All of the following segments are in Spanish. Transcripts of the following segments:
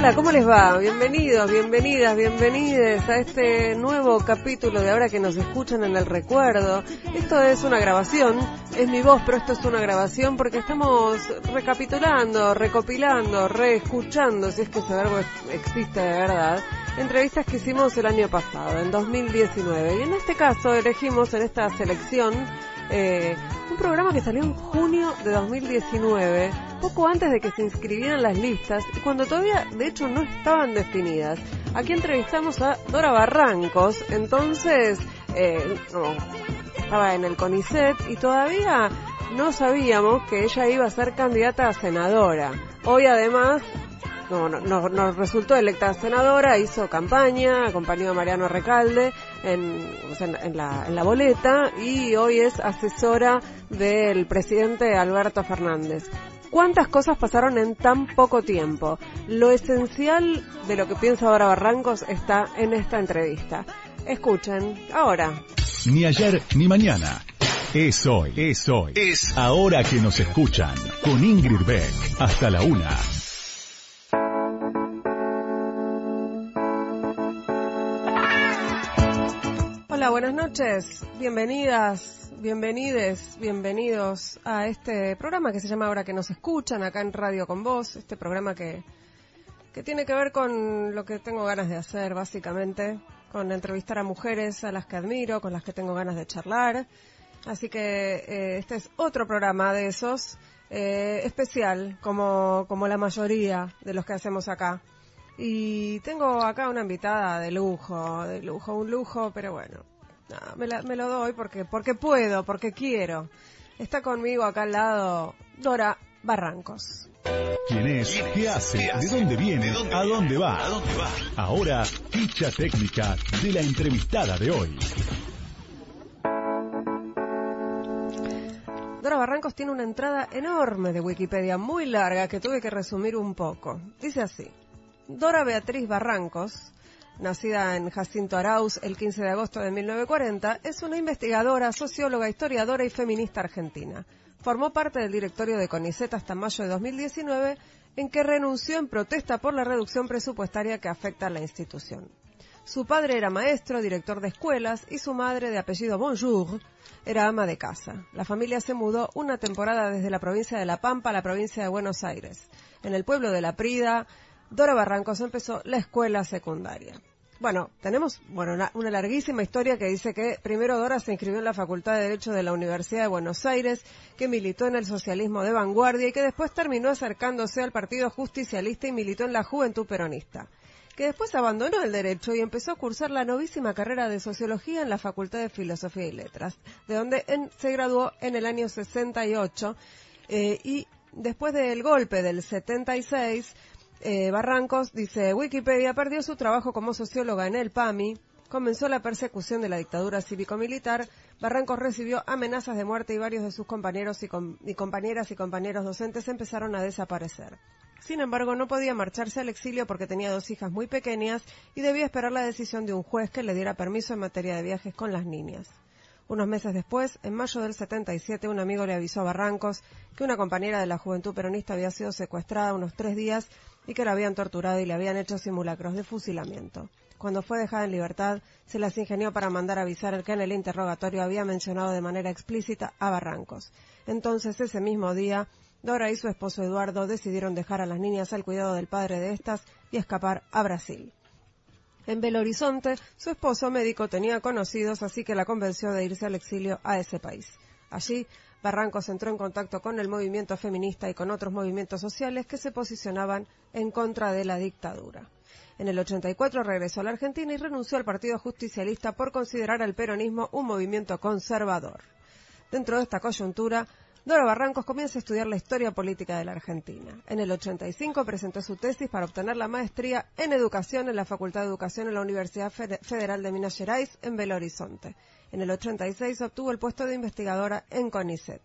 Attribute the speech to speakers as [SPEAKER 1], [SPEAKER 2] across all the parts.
[SPEAKER 1] Hola, ¿cómo les va? Bienvenidos, bienvenidas, bienvenides a este nuevo capítulo de ahora que nos escuchan en el recuerdo. Esto es una grabación, es mi voz, pero esto es una grabación porque estamos recapitulando, recopilando, reescuchando, si es que ese verbo existe de verdad, entrevistas que hicimos el año pasado, en 2019. Y en este caso elegimos en esta selección eh, un programa que salió en junio de 2019, poco antes de que se inscribieran las listas y cuando todavía, de hecho, no estaban definidas. Aquí entrevistamos a Dora Barrancos, entonces eh, estaba en el CONICET y todavía no sabíamos que ella iba a ser candidata a senadora. Hoy además no, no, nos resultó electa senadora, hizo campaña, acompañó a Mariano Recalde en, en, la, en la boleta y hoy es asesora del presidente Alberto Fernández. ¿Cuántas cosas pasaron en tan poco tiempo? Lo esencial de lo que piensa ahora Barrancos está en esta entrevista. Escuchen, ahora.
[SPEAKER 2] Ni ayer ni mañana. Es hoy, es hoy. Es ahora que nos escuchan. Con Ingrid Beck. Hasta la una.
[SPEAKER 1] Hola, buenas noches. Bienvenidas, bienvenides, bienvenidos a este programa que se llama Ahora que nos escuchan acá en Radio con Vos, este programa que, que tiene que ver con lo que tengo ganas de hacer, básicamente, con entrevistar a mujeres a las que admiro, con las que tengo ganas de charlar. Así que eh, este es otro programa de esos, eh, especial, como, como la mayoría de los que hacemos acá. Y tengo acá una invitada de lujo, de lujo, un lujo, pero bueno, me, me, lo doy porque, porque puedo, porque quiero. Está conmigo acá al lado Dora Barrancos.
[SPEAKER 2] ¿Quién es? ¿Qué hace? ¿De dónde viene? ¿A dónde va? Ahora, ficha técnica de la entrevistada de hoy.
[SPEAKER 1] Dora Barrancos tiene una entrada enorme de Wikipedia, muy larga, que tuve que resumir un poco. Dice así. Dora Beatriz Barrancos, nacida en Jacinto Arauz el 15 de agosto de 1940, es una investigadora, socióloga, historiadora y feminista argentina. Formó parte del directorio de CONICET hasta mayo de 2019, en que renunció en protesta por la reducción presupuestaria que afecta a la institución. Su padre era maestro, director de escuelas, y su madre, de apellido Bonjour, era ama de casa. La familia se mudó una temporada desde la provincia de La Pampa a la provincia de Buenos Aires. En el pueblo de La Prida, Dora Barrancos empezó la escuela secundaria. Bueno, tenemos bueno, una, larguísima historia que dice que primero Dora se inscribió en la Facultad de Derecho de la Universidad de Buenos Aires, que militó en el socialismo de vanguardia y que después terminó acercándose al Partido Justicialista y militó en la Juventud Peronista, que después abandonó el derecho y empezó a cursar la novísima carrera de Sociología en la Facultad de Filosofía y Letras, de donde se graduó en el año 68 eh, y después del golpe del 76 eh, Barrancos dice, Wikipedia perdió su trabajo como socióloga en el PAMI, comenzó la persecución de la dictadura cívico-militar, Barrancos recibió amenazas de muerte y varios de sus compañeros y, y, compañeras y compañeros docentes empezaron a desaparecer. Sin embargo, no podía marcharse al exilio porque tenía dos hijas muy pequeñas y debía esperar la decisión de un juez que le diera permiso en materia de viajes con las niñas. Unos meses después, en mayo del 77, un amigo le avisó a Barrancos que una compañera de la Juventud Peronista había sido secuestrada unos tres días y que la habían torturado y le habían hecho simulacros de fusilamiento. Cuando fue dejada en libertad, se las ingenió para mandar avisar que en el interrogatorio había mencionado de manera explícita a Barrancos. Entonces, ese mismo día, Dora y su esposo Eduardo decidieron dejar a las niñas al cuidado del padre de estas y escapar a Brasil. En Belo Horizonte, su esposo médico tenía conocidos, así que la convenció de irse al exilio a ese país. Allí, Barrancos entró en contacto con el movimiento feminista y con otros movimientos sociales que se posicionaban en contra de la dictadura. En el 84 regresó a la Argentina y renunció al Partido Justicialista por considerar al peronismo un movimiento conservador. Dentro de esta coyuntura, Dora Barrancos comienza a estudiar la historia política de la Argentina. En el 85 presentó su tesis para obtener la maestría en educación en la Facultad de Educación en la Universidad Federal de Minas Gerais en Belo Horizonte. En el 86 obtuvo el puesto de investigadora en CONICET.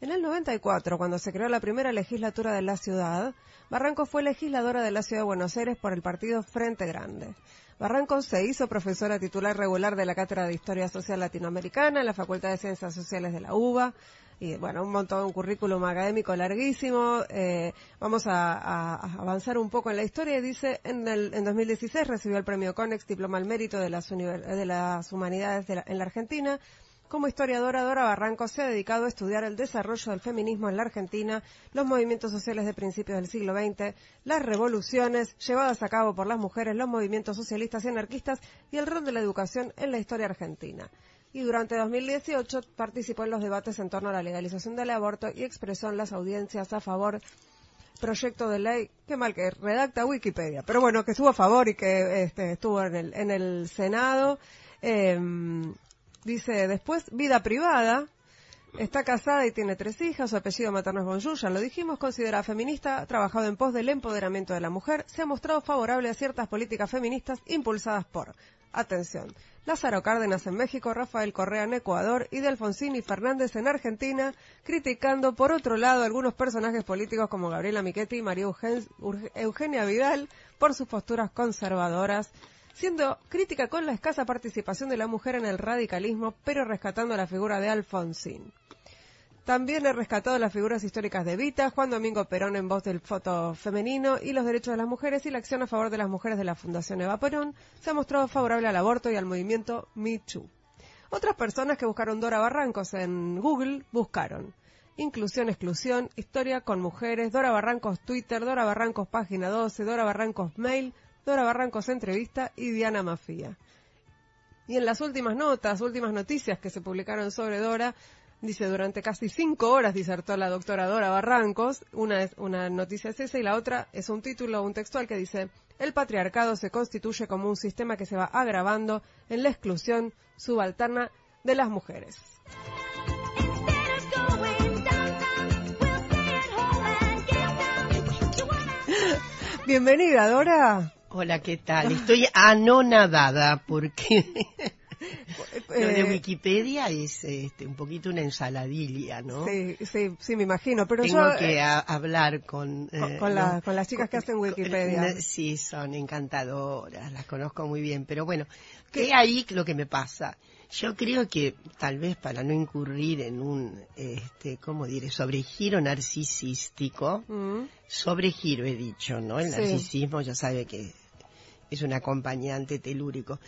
[SPEAKER 1] En el 94, cuando se creó la primera legislatura de la ciudad, Barrancos fue legisladora de la ciudad de Buenos Aires por el partido Frente Grande. Barrancos se hizo profesora titular regular de la Cátedra de Historia Social Latinoamericana en la Facultad de Ciencias Sociales de la UBA y bueno, un montón, un currículum académico larguísimo. Eh, vamos a, avanzar un poco en la historia. Dice, en, el, en 2016 recibió el premio CONEX, diploma al mérito de las, de las humanidades en la Argentina. Como historiadora, Dora Barranco se ha dedicado a estudiar el desarrollo del feminismo en la Argentina, los movimientos sociales de principios del siglo XX, las revoluciones llevadas a cabo por las mujeres, los movimientos socialistas y anarquistas y el rol de la educación en la historia argentina y durante 2018 participó en los debates en torno a la legalización del aborto y expresó en las audiencias a favor proyecto de ley, qué mal que redacta Wikipedia, pero bueno, que estuvo a favor y que este, estuvo en el, en el Senado. Em, dice después, vida privada, Está casada y tiene tres hijas, su apellido materno es Bonjour, lo dijimos, considera feminista, ha trabajado en pos del empoderamiento de la mujer, se ha mostrado favorable a ciertas políticas feministas impulsadas por, atención, Lázaro Cárdenas en México, Rafael Correa en Ecuador y de Alfonsín y Fernández en Argentina, criticando por otro lado algunos personajes políticos como Gabriela Michetti y María Eugenia Vidal por sus posturas conservadoras, siendo crítica con la escasa participación de la mujer en el radicalismo, pero rescatando la figura de Alfonsín. También he rescatado las figuras históricas de Vita, Juan Domingo Perón en voz del foto femenino y los derechos de las mujeres y la acción a favor de las mujeres de la Fundación Eva Perón se ha mostrado favorable al aborto y al movimiento Me Too. Otras personas que buscaron Dora Barrancos en Google buscaron Inclusión, exclusión, historia con mujeres, Dora Barrancos Twitter, Dora Barrancos página 12, Dora Barrancos mail, Dora Barrancos entrevista y Diana Mafía. Y en las últimas notas, últimas noticias que se publicaron sobre Dora, Dice, durante casi cinco horas disertó la doctora Dora Barrancos. Una, es, una noticia es esa y la otra es un título, un textual que dice, el patriarcado se constituye como un sistema que se va agravando en la exclusión subalterna de las mujeres. Bienvenida, Dora.
[SPEAKER 3] Hola, ¿qué tal? Estoy anonadada porque Lo de eh, Wikipedia es este, un poquito una ensaladilla, ¿no?
[SPEAKER 1] Sí, sí, sí, me imagino. Pero
[SPEAKER 3] Tengo que eh, hablar con...
[SPEAKER 1] con, eh, con, las chicas que hacen Wikipedia.
[SPEAKER 3] Sí, son encantadoras, las conozco muy bien. Pero bueno, ¿qué ahí lo que me pasa? Yo creo que tal vez para no incurrir en un, este, ¿cómo diré? Sobregiro narcisístico. Mm. Sobregiro he dicho, ¿no? El narcisismo ya sabe que es un acompañante telúrico.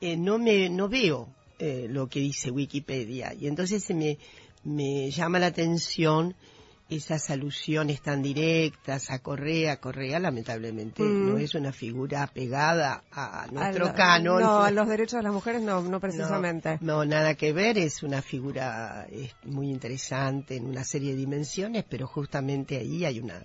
[SPEAKER 3] Eh, no me no veo eh, lo que dice Wikipedia y entonces me, me llama la atención esas alusiones tan directas a Correa. Correa, lamentablemente, mm. no es una figura pegada a nuestro canon.
[SPEAKER 1] No, a los derechos de las mujeres no, no precisamente.
[SPEAKER 3] No, nada que ver. Es una figura muy interesante en una serie de dimensiones, pero justamente ahí hay una,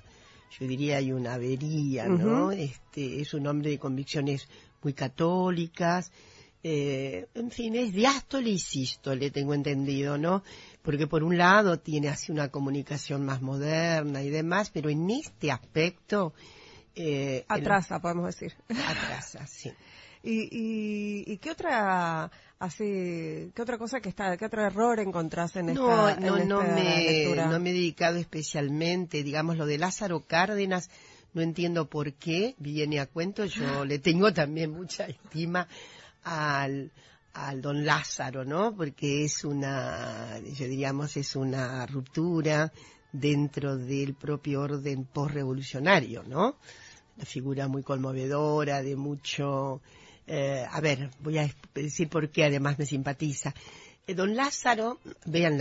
[SPEAKER 3] yo diría, hay una avería, ¿no? Este, es un hombre de convicciones muy católicas, eh, en fin, es diástole y sístole, tengo entendido, ¿no? Porque por un lado tiene así una comunicación más moderna y demás, pero en este aspecto...
[SPEAKER 1] Eh, atrasa, podemos decir.
[SPEAKER 3] Atrasa, sí.
[SPEAKER 1] ¿Y, y, qué otra así qué otra cosa que está qué otro error encontrás en esta
[SPEAKER 3] no
[SPEAKER 1] no
[SPEAKER 3] no me no me he dedicado especialmente digamos lo de Lázaro Cárdenas no entiendo por qué viene a cuento yo le tengo también mucha estima al, al don Lázaro, ¿no? Porque es una, yo diríamos, es una ruptura dentro del propio orden postrevolucionario, ¿no? Una figura muy conmovedora, de mucho... Eh, a ver, voy a decir por qué además me simpatiza. Eh, don Lázaro, vean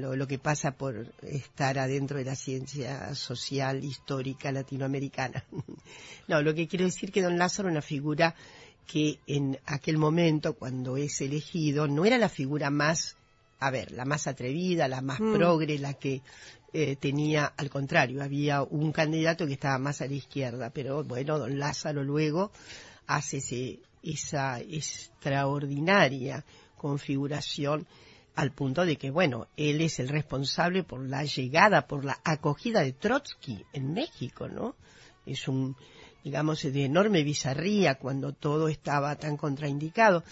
[SPEAKER 3] lo, lo, que pasa por estar adentro de la ciencia social histórica latinoamericana. no, lo que quiero decir que don Lázaro una figura que en aquel momento, cuando es elegido, no era la figura más, a ver, la más atrevida, la más mm. progre, la que eh, tenía, al contrario, había un candidato que estaba más a la izquierda, pero bueno, don Lázaro luego hace esa extraordinaria configuración al punto de que, bueno, él es el responsable por la llegada, por la acogida de Trotsky en México, ¿no? Es un, digamos, de enorme bizarría cuando todo estaba tan contraindicado.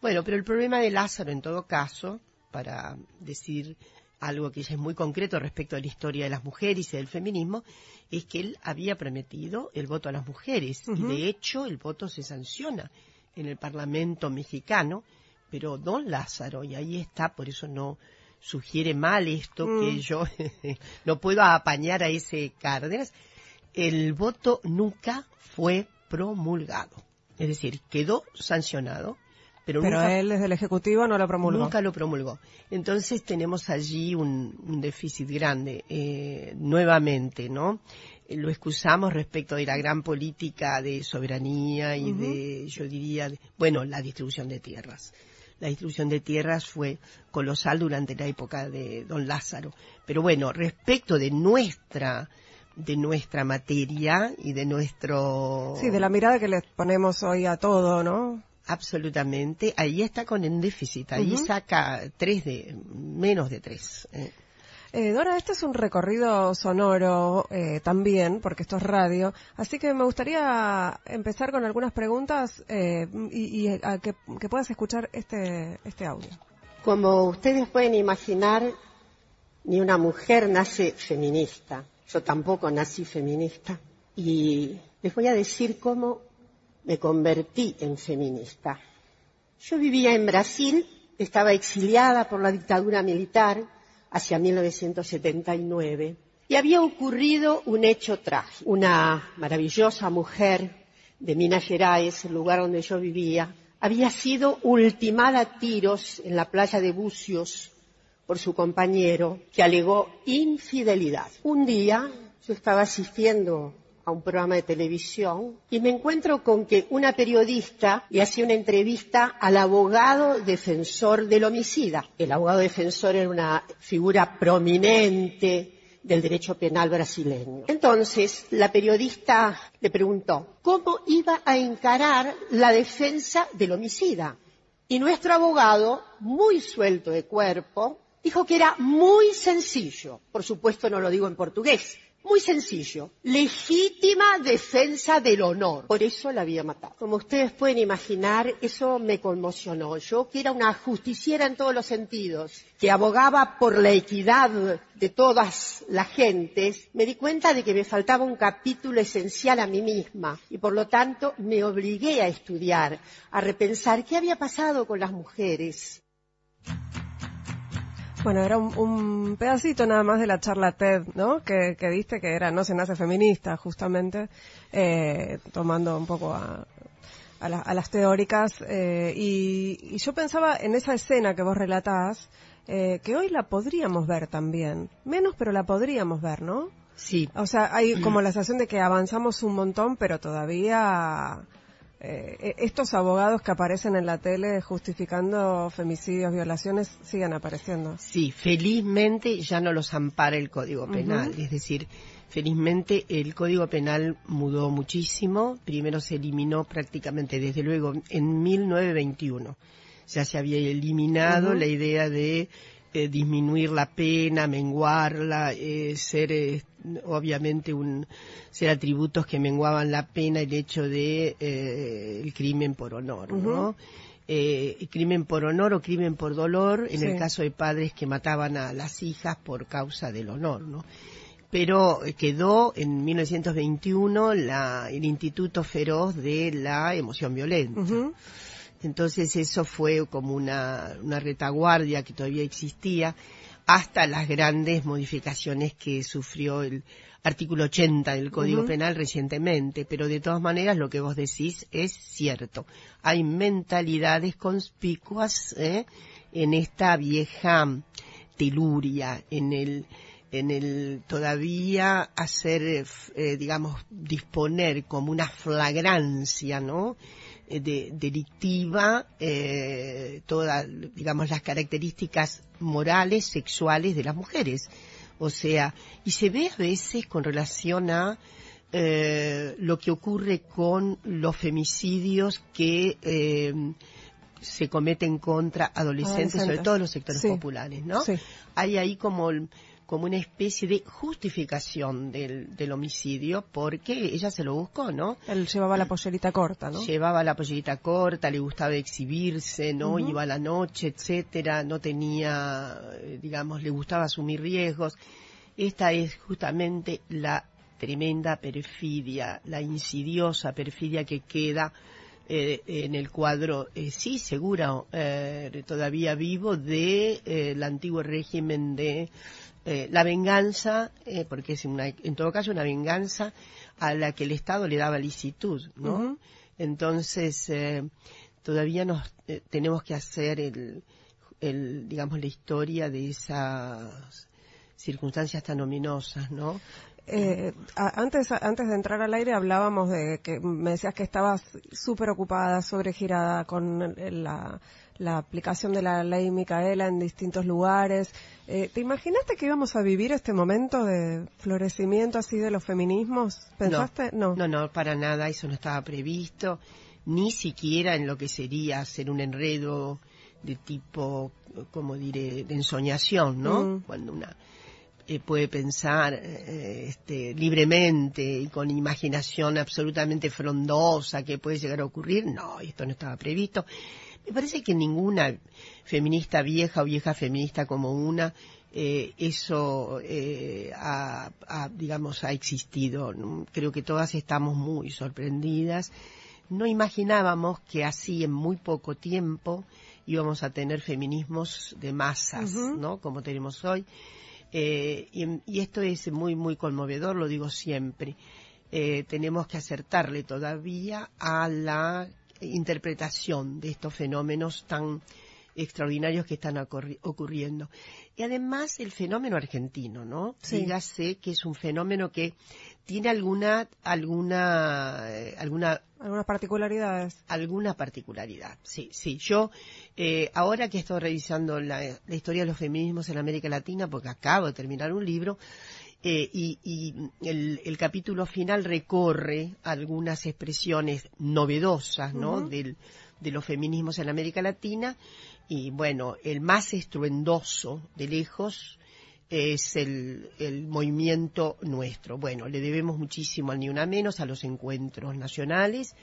[SPEAKER 3] Bueno, pero el problema de Lázaro, en todo caso, para decir algo que ya es muy concreto respecto a la historia de las mujeres y del feminismo, es que él había prometido el voto a las mujeres y de hecho el voto se sanciona en el Parlamento mexicano, pero don Lázaro, y ahí está, por eso no, sugiere mal esto, que
[SPEAKER 1] Mm.
[SPEAKER 3] yo no puedo apañar a ese Cárdenas, el voto nunca fue promulgado. Es decir, quedó sancionado, pero,
[SPEAKER 1] Pero
[SPEAKER 3] nunca,
[SPEAKER 1] él desde el Ejecutivo no lo promulgó.
[SPEAKER 3] nunca lo promulgó. Entonces tenemos allí un, un déficit grande, eh, nuevamente, ¿no? Lo excusamos respecto de la gran política de soberanía y de, yo diría, de- bueno, la distribución de tierras. La distribución de tierras fue colosal durante la época de don Lázaro. Pero bueno, respecto de nuestra, de nuestra materia y de nuestro...
[SPEAKER 1] Sí, de la mirada que le ponemos hoy a todo, ¿no?
[SPEAKER 3] Absolutamente, ahí está con el déficit, ahí saca tres de, menos de tres. eh.
[SPEAKER 1] Eh, Dora, este es un recorrido sonoro eh, también, porque esto es radio, así que me gustaría empezar con algunas preguntas eh, y, y a que, que puedas escuchar este, este audio.
[SPEAKER 4] Como ustedes pueden imaginar, ni una mujer nace feminista. Yo tampoco nací feminista. Y les voy a decir cómo me convertí en feminista. Yo vivía en Brasil, estaba exiliada por la dictadura militar hacia 1979 y había ocurrido un hecho trágico. Una maravillosa mujer de Minas Gerais, el lugar donde yo vivía, había sido ultimada a tiros en la playa de Bucios por su compañero que alegó infidelidad. Un día yo estaba asistiendo a un programa de televisión y me encuentro con que una periodista le hacía una entrevista al abogado defensor del homicida. El abogado defensor era una figura prominente del derecho penal brasileño. Entonces, la periodista le preguntó cómo iba a encarar la defensa del homicida. Y nuestro abogado, muy suelto de cuerpo, dijo que era muy sencillo. Por supuesto, no lo digo en portugués. Muy sencillo. Legítima defensa del honor. Por eso la había matado. Como ustedes pueden imaginar, eso me conmocionó. Yo, que era una justiciera en todos los sentidos, que abogaba por la equidad de todas las gentes, me di cuenta de que me faltaba un capítulo esencial a mí misma. Y por lo tanto, me obligué a estudiar, a repensar qué había pasado con las mujeres.
[SPEAKER 1] Bueno, era un, un pedacito nada más de la charla TED, ¿no? Que, que diste que era No se nace feminista, justamente, eh, tomando un poco a, a, la- a las teóricas. eh, y, y yo pensaba en esa escena que vos relatás, eh, que hoy la podríamos ver también. Menos, pero la podríamos ver, ¿no?
[SPEAKER 3] Sí,
[SPEAKER 1] O sea, hay como la sensación de que avanzamos un montón, pero todavía eh, estos abogados que aparecen en la tele justificando femicidios, violaciones, siguen apareciendo.
[SPEAKER 3] Sí, felizmente ya no los ampara el Código Penal. Es decir, felizmente el Código Penal mudó muchísimo. Primero se eliminó prácticamente, desde luego, en 1921. Ya se había eliminado la idea de eh, disminuir la pena, menguarla, eh, ser obviamente un ser atributos que menguaban la pena, el hecho de eh, el crimen por honor, ¿no? Eh, crimen por honor o crimen por dolor en
[SPEAKER 1] Sí.
[SPEAKER 3] el caso de padres que mataban a las hijas por causa del honor, ¿no? Pero eh, quedó en 1921 la, el Instituto Feroz de la Emoción Violenta. Entonces eso fue como una, una retaguardia que todavía existía hasta las grandes modificaciones que sufrió el artículo 80 del Código. Penal recientemente. Pero de todas maneras lo que vos decís es cierto. Hay mentalidades conspicuas ¿eh? en esta vieja teluria, en el en el todavía hacer, eh, eh, digamos, disponer como una flagrancia, ¿no? Eh, de, delictiva eh, todas, digamos, las características morales, sexuales de las mujeres. O sea, y se ve a veces con relación a eh, lo que ocurre con los femicidios que eh, se cometen contra adolescentes, sobre todo en los sectores
[SPEAKER 1] Sí.
[SPEAKER 3] populares, ¿no?
[SPEAKER 1] Sí.
[SPEAKER 3] Hay ahí como, como una especie de justificación del, del homicidio porque ella se lo buscó, ¿no?
[SPEAKER 1] Él llevaba la pollerita corta, ¿no?
[SPEAKER 3] Llevaba la pollita corta, le gustaba exhibirse, ¿no? Iba a la noche, etcétera, no tenía, eh, digamos, le gustaba asumir riesgos. Esta es justamente la tremenda perfidia, la insidiosa perfidia que queda eh, en el cuadro, eh, sí, seguro, eh, todavía vivo, de eh, el antiguo régimen de eh, la venganza, eh, porque es una, en todo caso una venganza a la que el Estado le daba licitud, ¿no? Entonces, eh, todavía nos eh, tenemos que hacer el, el, digamos, la historia de esas circunstancias tan ominosas, ¿no?
[SPEAKER 1] Eh, antes, antes de entrar al aire hablábamos de que me decías que estabas súper ocupada, sobregirada con la, la aplicación de la ley Micaela en distintos lugares. Eh, ¿Te imaginaste que íbamos a vivir este momento de florecimiento así de los feminismos? ¿Pensaste? No.
[SPEAKER 3] No, no, para nada, eso no estaba previsto, ni siquiera en lo que sería hacer un enredo de tipo, como diré, de ensoñación, ¿no?
[SPEAKER 1] Mm.
[SPEAKER 3] Cuando una eh, puede pensar eh, este, libremente y con imaginación absolutamente frondosa que puede llegar a ocurrir, no, esto no estaba previsto. Me parece que ninguna feminista vieja o vieja feminista como una, eh, eso eh, ha, ha, digamos, ha existido. Creo que todas estamos muy sorprendidas. No imaginábamos que así en muy poco tiempo íbamos a tener feminismos de masas. ¿no? Como tenemos hoy. Eh, y, y esto es muy, muy conmovedor, lo digo siempre. Tenemos que acertarle todavía a la interpretación de estos fenómenos tan extraordinarios que están ocurri- ocurriendo. Y además el fenómeno argentino, ¿no?
[SPEAKER 1] Sí.
[SPEAKER 3] Dígase que es un fenómeno que tiene alguna, alguna, eh, alguna
[SPEAKER 1] Algunas particularidades.
[SPEAKER 3] alguna particularidad. Sí, sí. Yo, eh, ahora que estoy revisando la, la historia de los feminismos en América Latina, porque acabo de terminar un libro, eh, y, y el, el capítulo final recorre algunas expresiones novedosas, ¿no? Del- de los feminismos en América Latina, y bueno, el más estruendoso de lejos es el, el movimiento nuestro. Bueno, le debemos muchísimo al Ni Una Menos, a los encuentros nacionales,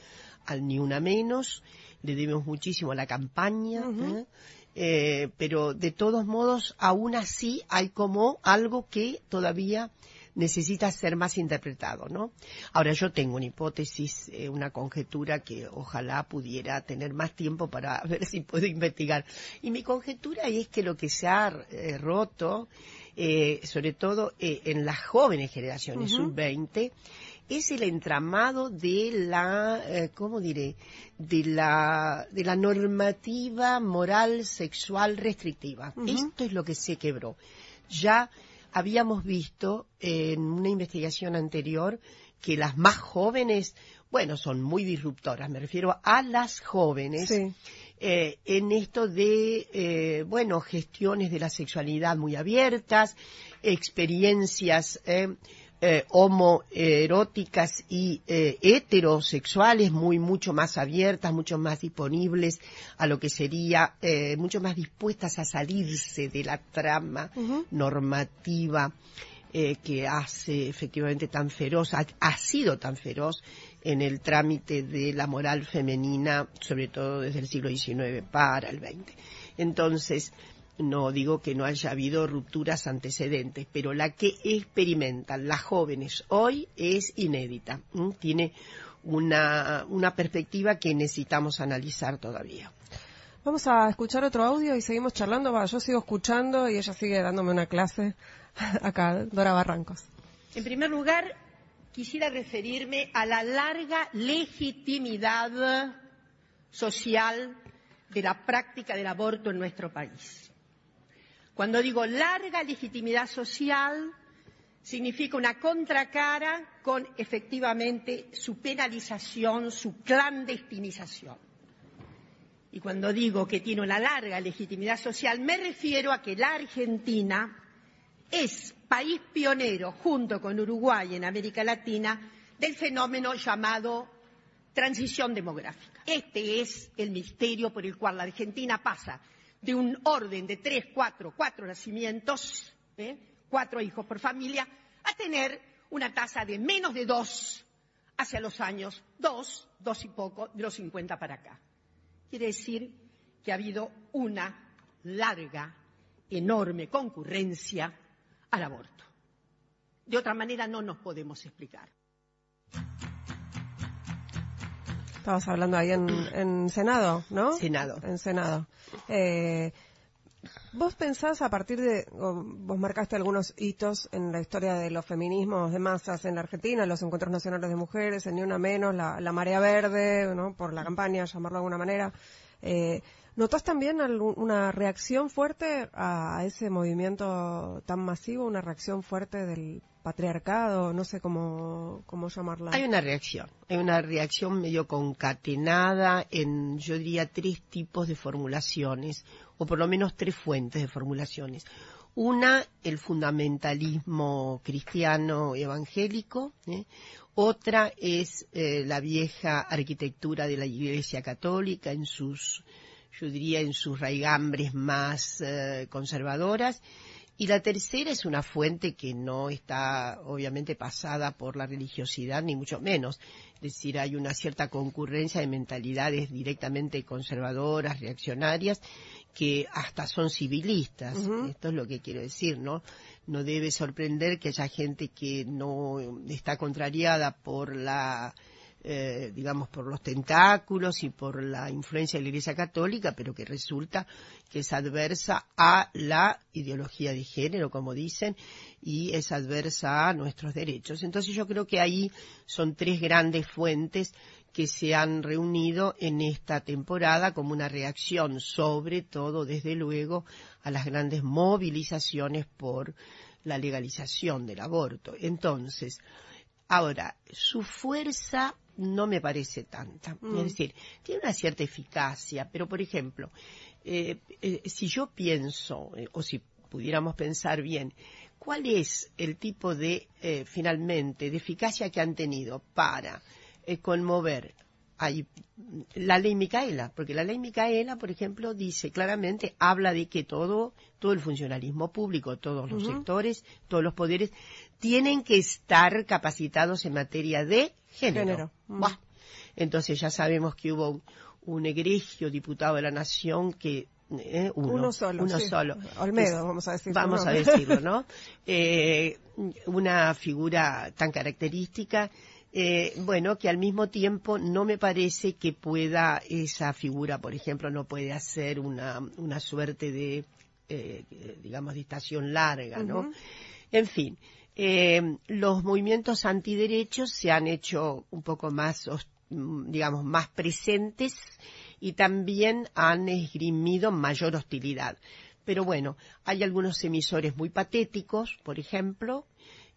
[SPEAKER 3] al Ni Una Menos, le debemos muchísimo a la campaña. ¿eh? Eh, pero de todos modos, aún así hay como algo que todavía necesita ser más interpretado, ¿no? Ahora yo tengo una hipótesis, eh, una conjetura que ojalá pudiera tener más tiempo para ver si puedo investigar. Y mi conjetura es que lo que se ha eh, roto, eh, sobre todo eh, en las jóvenes generaciones
[SPEAKER 1] Ujú.
[SPEAKER 3] sub-20, es el entramado de la, eh, ¿cómo diré? De la, de la normativa moral sexual restrictiva. Esto es lo que se quebró. Ya habíamos visto en una investigación anterior que las más jóvenes, bueno, son muy disruptoras, me refiero a las jóvenes,
[SPEAKER 1] Sí.
[SPEAKER 3] eh, en esto de, eh, bueno, gestiones de la sexualidad muy abiertas, experiencias eh, eh, homoeróticas y eh, heterosexuales muy, mucho más abiertas, mucho más disponibles a lo que sería, eh, mucho más dispuestas a salirse de la trama normativa eh, que hace efectivamente tan feroz, ha, ha sido tan feroz en el trámite de la moral femenina, sobre todo desde el siglo XIX para el XX. Entonces, no digo que no haya habido rupturas antecedentes, pero la que experimentan las jóvenes hoy es inédita. Tiene una, una perspectiva que necesitamos analizar todavía.
[SPEAKER 1] Vamos a escuchar otro audio y seguimos charlando. Va, yo sigo escuchando y ella sigue dándome una clase acá, Dora Barrancos.
[SPEAKER 4] En primer lugar, quisiera referirme a la larga legitimidad social de la práctica del aborto en nuestro país. Cuando digo larga legitimidad social, significa una contracara con efectivamente su penalización, su clandestinización. Y cuando digo que tiene una larga legitimidad social, me refiero a que la Argentina es país pionero, junto con Uruguay en América Latina, del fenómeno llamado transición demográfica. Este es el misterio por el cual la Argentina pasa de un orden de tres, cuatro, cuatro nacimientos, ¿eh? cuatro hijos por familia, a tener una tasa de menos de dos hacia los años dos, dos y poco, de los 50 para acá. Quiere decir que ha habido una larga, enorme concurrencia al aborto. De otra manera no nos podemos explicar.
[SPEAKER 1] Estabas hablando ahí en, Senado, ¿no?
[SPEAKER 3] Senado.
[SPEAKER 1] En Senado. Eh, ¿Vos pensás a partir de, vos marcaste algunos hitos en la historia de los feminismos de masas en la Argentina, los encuentros nacionales de mujeres, el Ni Una Menos, la, Marea Verde, ¿no? por la campaña, llamarlo de alguna manera. Eh, ¿Notás también una reacción fuerte a, ese movimiento tan masivo, una reacción fuerte del patriarcado, no sé cómo, cómo llamarla?
[SPEAKER 3] Hay una reacción, hay una reacción medio concatenada en, yo diría, tres tipos de formulaciones, o por lo menos tres fuentes de formulaciones. Una, el fundamentalismo cristiano evangélico. ¿eh? Otra es eh, la vieja arquitectura de la Iglesia Católica en sus yo diría, en sus raigambres más eh, conservadoras. Y la tercera es una fuente que no está obviamente pasada por la religiosidad, ni mucho menos. Es decir, hay una cierta concurrencia de mentalidades directamente conservadoras, reaccionarias, que hasta son civilistas. Esto es lo que quiero decir, ¿no? No debe sorprender que haya gente que no está contrariada por la eh, digamos, por los tentáculos y por la influencia de la Iglesia Católica, pero que resulta que es adversa a la ideología de género, como dicen, y es adversa a nuestros derechos. Entonces yo creo que ahí son tres grandes fuentes que se han reunido en esta temporada como una reacción, sobre todo, desde luego, a las grandes movilizaciones por la legalización del aborto. Entonces, ahora, su fuerza no me parece tanta. Es mm. decir, tiene una cierta eficacia, pero por ejemplo, eh, eh, si yo pienso, eh, o si pudiéramos pensar bien, ¿cuál es el tipo de, finalmente, de eficacia que han tenido para conmover la ley Micaela, porque la ley Micaela, por ejemplo, dice claramente, habla de que todo, todo el funcionalismo público, todos los sectores, todos los poderes, tienen que estar capacitados en materia de género. Entonces ya sabemos que hubo un, egregio diputado de la Nación que
[SPEAKER 1] eh, uno, solo.
[SPEAKER 3] Uno solo.
[SPEAKER 1] Olmedo, vamos a decirlo.
[SPEAKER 3] Vamos a decirlo, ¿no? Eh, una figura tan característica, eh, bueno, que al mismo tiempo no me parece que pueda, esa figura, por ejemplo, no puede hacer una, una suerte de, digamos, de estación larga, ¿no? En fin, eh, los movimientos antiderechos se han hecho un poco más, mm, digamos, más presentes y también han esgrimido mayor hostilidad. Pero bueno, hay algunos emisores muy patéticos, por ejemplo,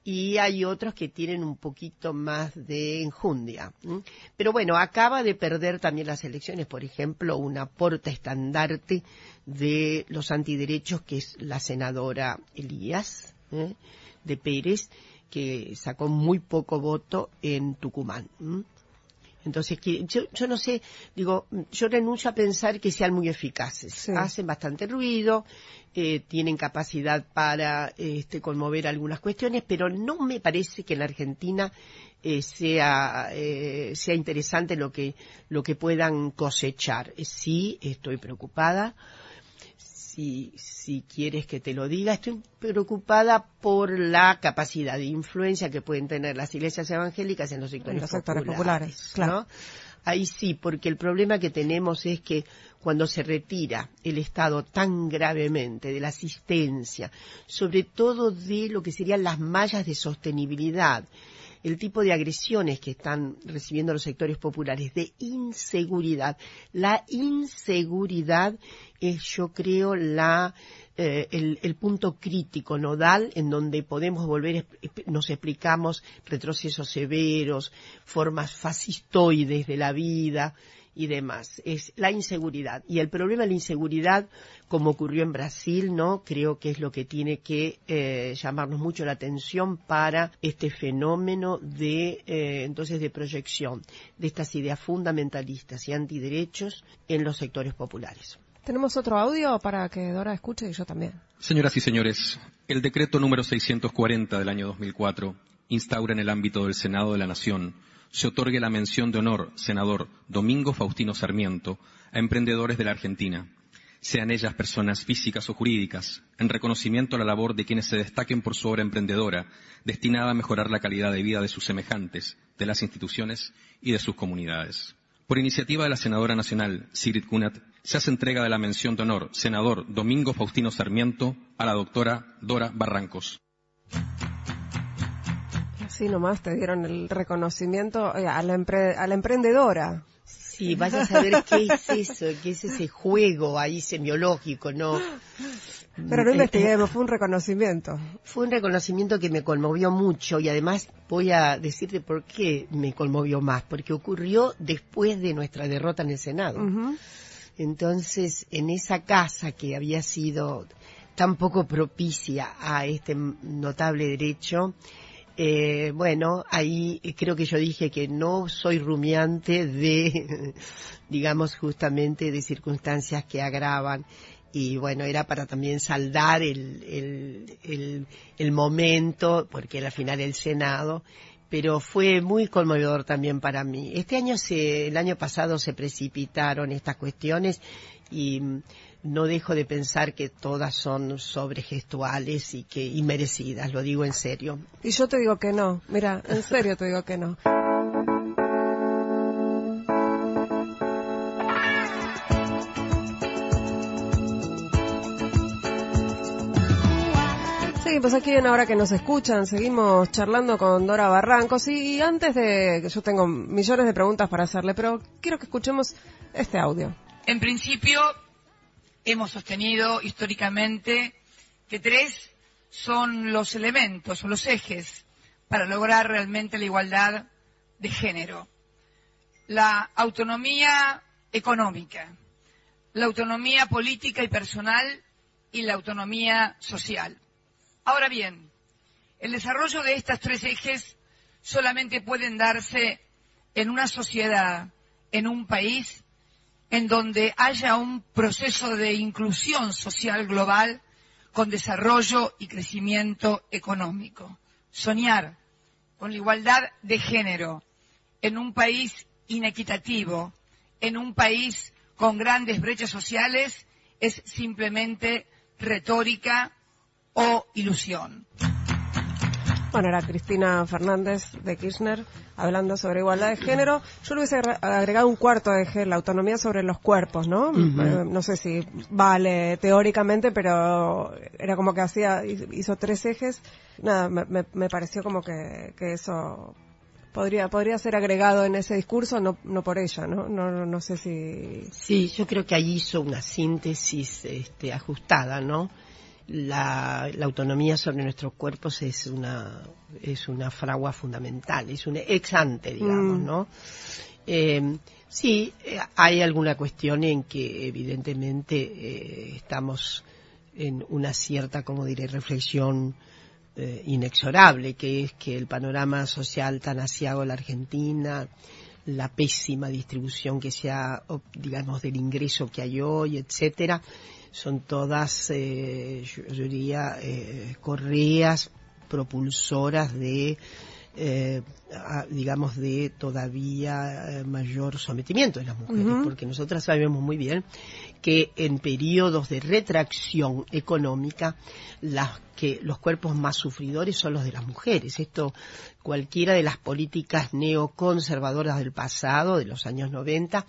[SPEAKER 3] y hay otros que tienen un poquito más de enjundia. Pero bueno, acaba de perder también las elecciones, por ejemplo, una porta estandarte de los antiderechos, que es la senadora Elías. ¿eh? de Pérez, que sacó muy poco voto en Tucumán. Entonces, yo, yo, no sé, digo, yo renuncio a pensar que sean muy eficaces. Hacen bastante ruido, eh, tienen capacidad para este, conmover algunas cuestiones, pero no me parece que en la Argentina eh, sea, eh, sea interesante lo que, lo que puedan cosechar. Sí, estoy preocupada si, si quieres que te lo diga, estoy preocupada por la capacidad de influencia que pueden tener las iglesias evangélicas en los sectores, populares. claro. Ahí sí, porque el problema que tenemos es que cuando se retira el Estado tan gravemente de la asistencia, sobre todo de lo que serían las mallas de sostenibilidad, el tipo de agresiones que están recibiendo los sectores populares, de inseguridad. La inseguridad es, yo creo, la, eh, el, punto crítico nodal en donde podemos volver, nos explicamos retrocesos severos, formas fascistoides de la vida, y demás. Es la inseguridad. Y el problema de la inseguridad, como ocurrió en Brasil, ¿no? Creo que es lo que tiene que eh, llamarnos mucho la atención para este fenómeno de, eh, entonces, de proyección de estas ideas fundamentalistas y antiderechos en los sectores populares.
[SPEAKER 1] Tenemos otro audio para que Dora escuche y yo también.
[SPEAKER 5] Señoras y señores, el decreto número 640 del año 2004 instaura en el ámbito del Senado de la Nación se otorgue la mención de honor, senador Domingo Faustino Sarmiento, a emprendedores de la Argentina, sean ellas personas físicas o jurídicas, en reconocimiento a la labor de quienes se destaquen por su obra emprendedora, destinada a mejorar la calidad de vida de sus semejantes, de las instituciones y de sus comunidades. Por iniciativa de la senadora nacional Sigrid Kunat, se hace entrega de la mención de honor senador Domingo Faustino Sarmiento a la doctora Dora Barrancos.
[SPEAKER 1] Así nomás te dieron el reconocimiento eh, a la, a la emprendedora.
[SPEAKER 3] Sí, vaya a saber qué es eso, qué es ese juego ahí semiológico, ¿no?
[SPEAKER 1] Pero no investiguemos, fue un reconocimiento.
[SPEAKER 3] Fue un reconocimiento que me conmovió mucho y además voy a decirte por qué me conmovió más, porque ocurrió después de nuestra derrota en el Senado. Entonces, en esa casa que había sido tan poco propicia a este notable derecho, eh, bueno, ahí creo que yo dije que no soy rumiante de, digamos, justamente de circunstancias que agravan y bueno, era para también saldar el, el, el, momento, porque al final el Senado, pero fue muy conmovedor también para mí. Este año se, el año pasado se precipitaron estas cuestiones y no dejo de pensar que todas son sobregestuales y que y merecidas, lo digo en serio.
[SPEAKER 1] Y yo te digo que no, mira, en serio te digo que no. pues aquí en Ahora que nos escuchan, seguimos charlando con Dora Barrancos y antes de, que yo tengo millones de preguntas para hacerle, pero quiero que escuchemos este audio.
[SPEAKER 6] En principio, hemos sostenido históricamente que tres son los elementos o los ejes para lograr realmente la igualdad de género. La autonomía económica, la autonomía política y personal y la autonomía social. Ahora bien, el desarrollo de estos tres ejes solamente pueden darse en una sociedad, en un país, en donde haya un proceso de inclusión social global con desarrollo y crecimiento económico. Soñar con la igualdad de género en un país inequitativo, en un país con grandes brechas sociales, es simplemente retórica o ilusión.
[SPEAKER 1] Bueno, era Cristina Fernández de Kirchner hablando sobre igualdad de género. Yo le hubiese agregado un cuarto eje, la autonomía sobre los cuerpos, ¿no? Eh, no sé si vale teóricamente, pero era como que hacía, hizo tres ejes. Nada, me, pareció como que, eso podría podría ser agregado en ese discurso, no, no por ella, ¿no? ¿no? No sé si...
[SPEAKER 3] Sí, yo creo que ahí hizo una síntesis este, ajustada, ¿no? La, autonomía sobre nuestros cuerpos es una, es una fragua fundamental, es un ex ante, digamos, mm. ¿no? Eh, sí, hay alguna cuestión en que evidentemente eh, estamos en una cierta, como diré, reflexión eh, inexorable, que es que el panorama social tan asiago en la Argentina, la pésima distribución que se ha, digamos, del ingreso que hay hoy, etcétera, son todas, eh, yo, diría, eh, correas propulsoras de, eh, digamos, de todavía mayor sometimiento de las mujeres, porque nosotras sabemos muy bien que en periodos de retracción económica, las que los cuerpos más sufridores son los de las mujeres. Esto, cualquiera de las políticas neoconservadoras del pasado, de los años 90,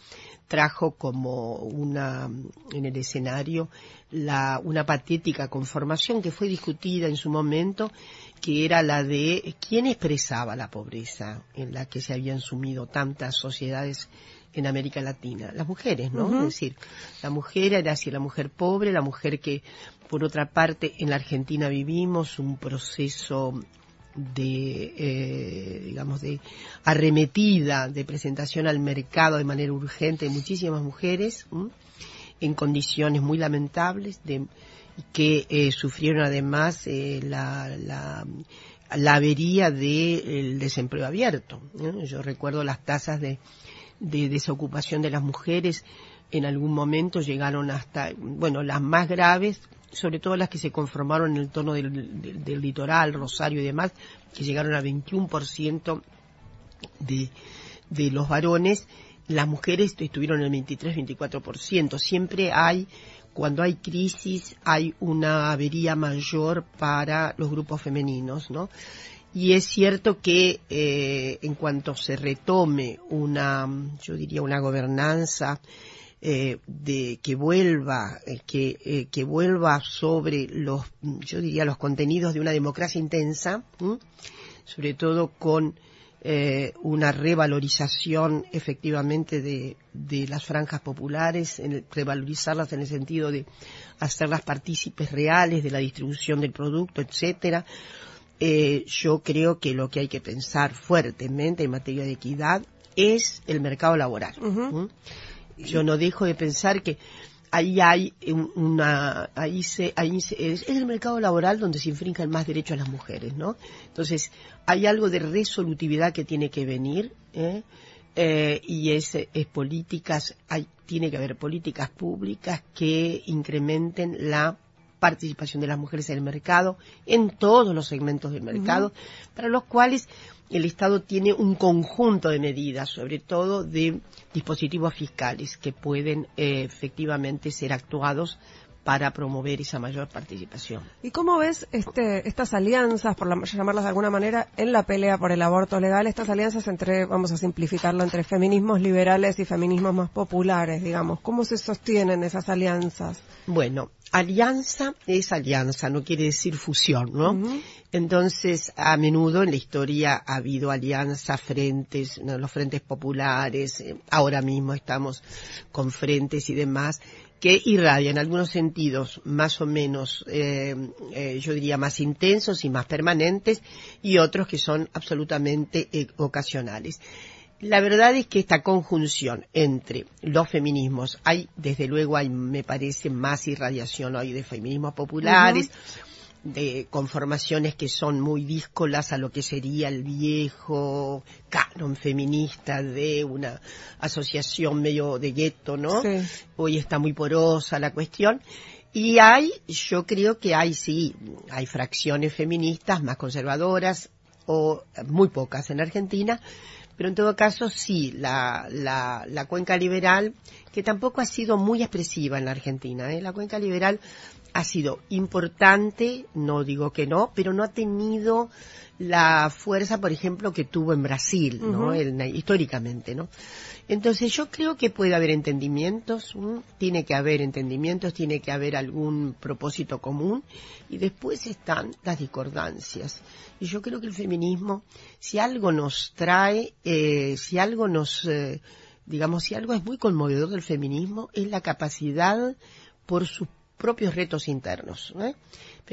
[SPEAKER 3] trajo como una, en el escenario, la, una patética conformación que fue discutida en su momento, que era la de quién expresaba la pobreza en la que se habían sumido tantas sociedades en América Latina, las mujeres, ¿no? Es decir, la mujer era así, la mujer pobre, la mujer que, por otra parte, en la Argentina vivimos un proceso de, eh, digamos, de arremetida, de presentación al mercado de manera urgente de muchísimas mujeres en condiciones muy lamentables, de, que eh, sufrieron además eh, la, la, la, avería del desempleo abierto. Yo recuerdo las tasas de, de desocupación de las mujeres en algún momento llegaron hasta, bueno, las más graves sobre todo las que se conformaron en el tono del, litoral, Rosario y demás, que llegaron al 21% de, de los varones, las mujeres estuvieron en el 23-24%. Siempre hay, cuando hay crisis, hay una avería mayor para los grupos femeninos, ¿no? Y es cierto que eh, en cuanto se retome una, yo diría, una gobernanza eh, de que vuelva, eh, que, eh, que vuelva sobre los, yo diría, los contenidos de una democracia intensa, sobre todo con eh, una revalorización efectivamente de, de las franjas populares, en el- revalorizarlas en el sentido de hacerlas partícipes reales de la distribución del producto, etcétera. Eh, yo creo que lo que hay que pensar fuertemente en materia de equidad es el mercado laboral. ¿Mm? Yo no dejo de pensar que ahí hay un- una, ahí se, ahí se- es, el mercado laboral donde se infringen más derechos a las mujeres, ¿no? Entonces, hay algo de resolutividad que tiene que venir, ¿eh? Eh, y es, es políticas, hay, tiene que haber políticas públicas que incrementen la participación de las mujeres en el mercado, en todos los segmentos del mercado, para los cuales el Estado tiene un conjunto de medidas, sobre todo de dispositivos fiscales que pueden eh, efectivamente ser actuados para promover esa mayor participación.
[SPEAKER 1] ¿Y cómo ves este, estas alianzas, por la- llamarlas de alguna manera, en la pelea por el aborto legal? Estas alianzas entre, vamos a simplificarlo, entre feminismos liberales y feminismos más populares, digamos. ¿Cómo se sostienen esas alianzas?
[SPEAKER 3] Bueno, alianza es alianza, no quiere decir fusión, ¿no? Entonces, a menudo en la historia ha habido alianzas, frentes, ¿no? los frentes populares, eh, ahora mismo estamos con frentes y demás, que irradian en algunos sentidos más o menos, eh, eh, yo diría, más intensos y más permanentes, y otros que son absolutamente eh, ocasionales. La verdad es que esta conjunción entre los feminismos, hay, desde luego, hay, me parece, más irradiación hoy de feminismos populares, de conformaciones que son muy díscolas a lo que sería el viejo canon feminista de una asociación medio de gueto, ¿no?
[SPEAKER 1] Sí.
[SPEAKER 3] Hoy está muy porosa la cuestión. Y hay, yo creo que hay, sí, hay fracciones feministas más conservadoras, o muy pocas en Argentina, pero en todo caso sí, la, la, la cuenca liberal, que tampoco ha sido muy expresiva en la Argentina, ¿eh? la cuenca liberal ha sido importante, no digo que no, pero no ha tenido la fuerza, por ejemplo, que tuvo en Brasil, ¿no?
[SPEAKER 1] Ujú.
[SPEAKER 3] El- históricamente, ¿no? Entonces yo creo que puede haber entendimientos, ¿m? tiene que haber entendimientos, tiene que haber algún propósito común y después están las discordancias. Y yo creo que el feminismo, si algo nos trae, eh, si algo nos, eh, digamos, si algo es muy conmovedor del feminismo, es la capacidad por sus propios retos internos. ¿eh?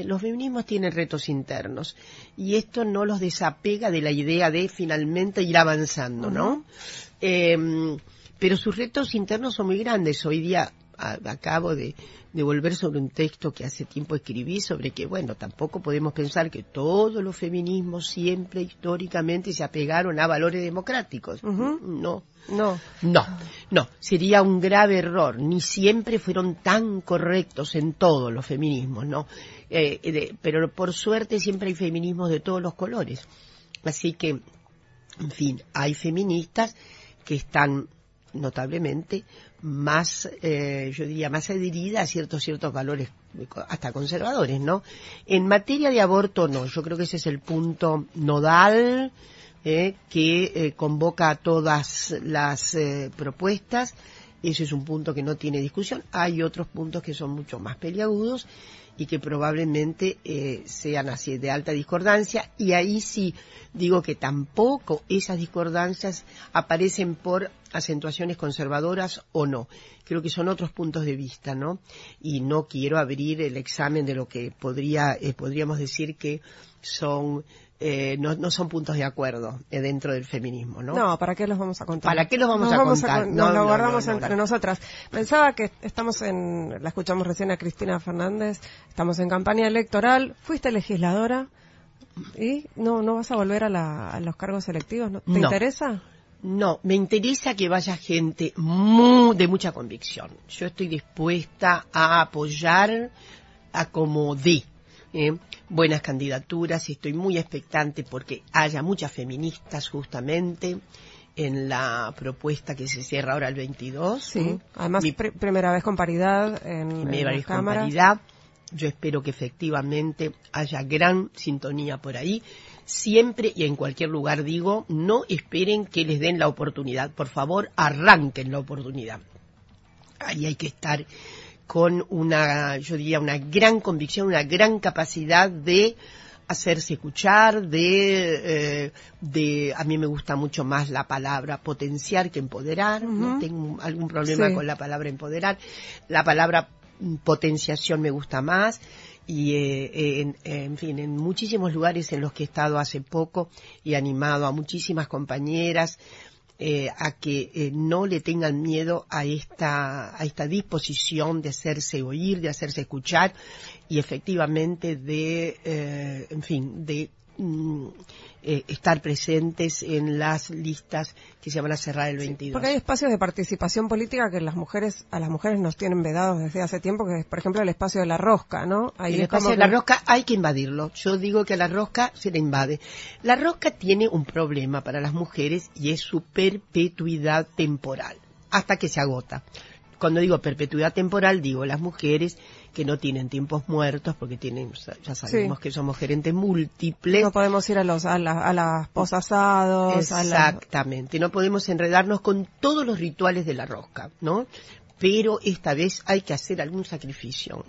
[SPEAKER 3] Los feminismos tienen retos internos y esto no los desapega de la idea de finalmente ir avanzando, ¿no? Eh, pero sus retos internos son muy grandes. Hoy día a- acabo de, de volver sobre un texto que hace tiempo escribí sobre que, bueno, tampoco podemos pensar que todos los feminismos siempre históricamente se apegaron a valores democráticos. No.
[SPEAKER 1] No.
[SPEAKER 3] No, no, sería un grave error. Ni siempre fueron tan correctos en todos los feminismos, ¿no? Eh, de- pero por suerte siempre hay feminismos de todos los colores. Así que, en fin, hay feministas que están notablemente más, eh, yo diría, más adheridas a ciertos, ciertos valores, hasta conservadores, ¿no? En materia de aborto, no. Yo creo que ese es el punto nodal eh, que eh, convoca a todas las eh, propuestas. Ese es un punto que no tiene discusión. Hay otros puntos que son mucho más peliagudos y que probablemente eh, sean así de alta discordancia. Y ahí sí digo que tampoco esas discordancias aparecen por acentuaciones conservadoras o no. Creo que son otros puntos de vista, ¿no? Y no quiero abrir el examen de lo que podría, eh, podríamos decir que son eh, no, no son puntos de acuerdo eh, dentro del feminismo, ¿no?
[SPEAKER 1] ¿no? ¿para qué los vamos a contar?
[SPEAKER 3] ¿Para qué los vamos
[SPEAKER 1] Nos
[SPEAKER 3] a contar?
[SPEAKER 1] con-
[SPEAKER 3] No,
[SPEAKER 1] nos lo
[SPEAKER 3] no,
[SPEAKER 1] guardamos
[SPEAKER 3] no, no,
[SPEAKER 1] entre
[SPEAKER 3] no.
[SPEAKER 1] nosotras. Pensaba que estamos en, la escuchamos recién a Cristina Fernández, estamos en campaña electoral, fuiste legisladora y no, no vas a volver a, la- a los cargos electivos, ¿no? ¿Te
[SPEAKER 3] No.
[SPEAKER 1] interesa?
[SPEAKER 3] No, me interesa que vaya gente mu- de mucha convicción. Yo estoy dispuesta a apoyar a como dé ¿eh? buenas candidaturas y estoy muy expectante porque haya muchas feministas justamente en la propuesta que se cierra ahora el 22.
[SPEAKER 1] Sí.
[SPEAKER 3] ¿eh?
[SPEAKER 1] Además,
[SPEAKER 3] Mi-
[SPEAKER 1] primera vez con paridad en, en
[SPEAKER 3] primera
[SPEAKER 1] las
[SPEAKER 3] vez con paridad. Yo espero que efectivamente haya gran sintonía por ahí. siempre y en cualquier lugar digo, no esperen que les den la oportunidad. Por favor, arranquen la oportunidad. Ahí hay que estar con una, yo diría, una gran convicción, una gran capacidad de hacerse escuchar, de, eh, de, a mí me gusta mucho más la palabra potenciar que empoderar, no tengo algún problema con la palabra empoderar, la palabra potenciación me gusta más, y eh, en, en, fin, en muchísimos lugares en los que he estado hace poco y animado a muchísimas compañeras eh, a que eh, no le tengan miedo a esta, a esta disposición de hacerse oír, de hacerse escuchar y efectivamente de, eh, en fin, de mm, eh, estar presentes en las listas que se van a cerrar el 22.
[SPEAKER 1] porque hay espacios de participación política que las mujeres a las mujeres nos tienen vedados desde hace tiempo, que es, por ejemplo, el espacio de la rosca, ¿no?
[SPEAKER 3] Ahí el espacio de la rosca hay que invadirlo. Yo digo que a la rosca se le invade. La rosca tiene un problema para las mujeres y es su perpetuidad temporal, hasta que se agota. Cuando digo perpetuidad temporal, digo las mujeres que no tienen tiempos muertos porque tienen, ya sabemos que somos gerentes múltiples.
[SPEAKER 1] No podemos ir a los a, a las posasados.
[SPEAKER 3] Exactamente, no podemos enredarnos con todos los rituales de la rosca, ¿no? Pero esta vez hay que hacer algún sacrificio.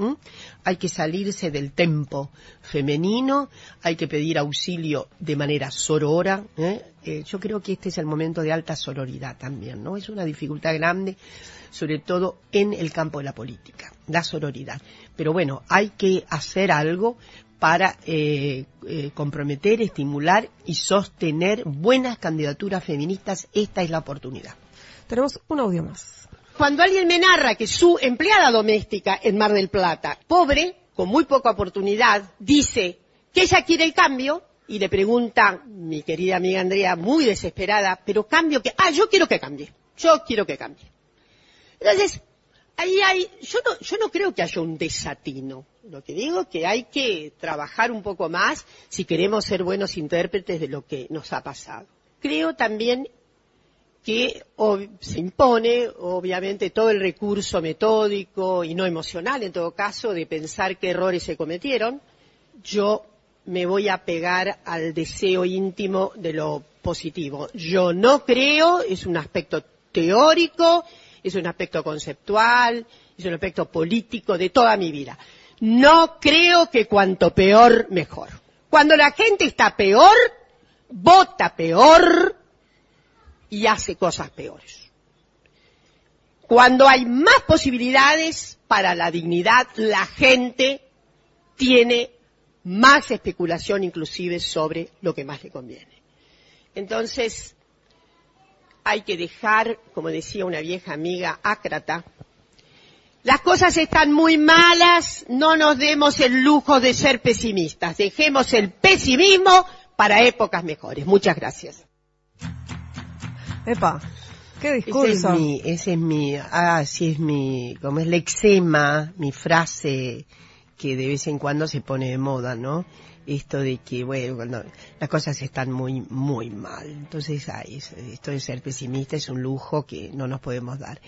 [SPEAKER 3] Hay que salirse del tempo femenino, hay que pedir auxilio de manera sorora. ¿eh? Eh, yo creo que este es el momento de alta sororidad también, ¿no? Es una dificultad grande sobre todo en el campo de la política, la sororidad. Pero bueno, hay que hacer algo para eh, eh, comprometer, estimular y sostener buenas candidaturas feministas. Esta es la oportunidad.
[SPEAKER 1] Tenemos un audio más.
[SPEAKER 4] Cuando alguien me narra que su empleada doméstica en Mar del Plata, pobre, con muy poca oportunidad, dice que ella quiere el cambio, y le pregunta mi querida amiga Andrea, muy desesperada, pero cambio que, ah, yo quiero que cambie, yo quiero que cambie. Entonces, ahí hay, yo no, yo no creo que haya un desatino. Lo que digo es que hay que trabajar un poco más si queremos ser buenos intérpretes de lo que nos ha pasado. Creo también que se impone, obviamente, todo el recurso metódico y no emocional, en todo caso, de pensar qué errores se cometieron. Yo me voy a pegar al deseo íntimo de lo positivo. Yo no creo, es un aspecto teórico, es un aspecto conceptual, es un aspecto político de toda mi vida. No creo que cuanto peor, mejor. Cuando la gente está peor, vota peor y hace cosas peores. Cuando hay más posibilidades para la dignidad, la gente tiene más especulación inclusive sobre lo que más le conviene. Entonces, hay que dejar, como decía una vieja amiga ácrata, las cosas están muy malas, no nos demos el lujo de ser pesimistas, dejemos el pesimismo para épocas mejores. Muchas gracias.
[SPEAKER 1] Epa, qué discurso.
[SPEAKER 3] Ese es mi, ese es mi, ah, sí es mi, como es el eczema, mi frase que de vez en cuando se pone de moda, ¿no? esto de que, bueno, cuando las cosas están muy, muy mal. Entonces, ay, esto de ser pesimista es un lujo que no nos podemos dar.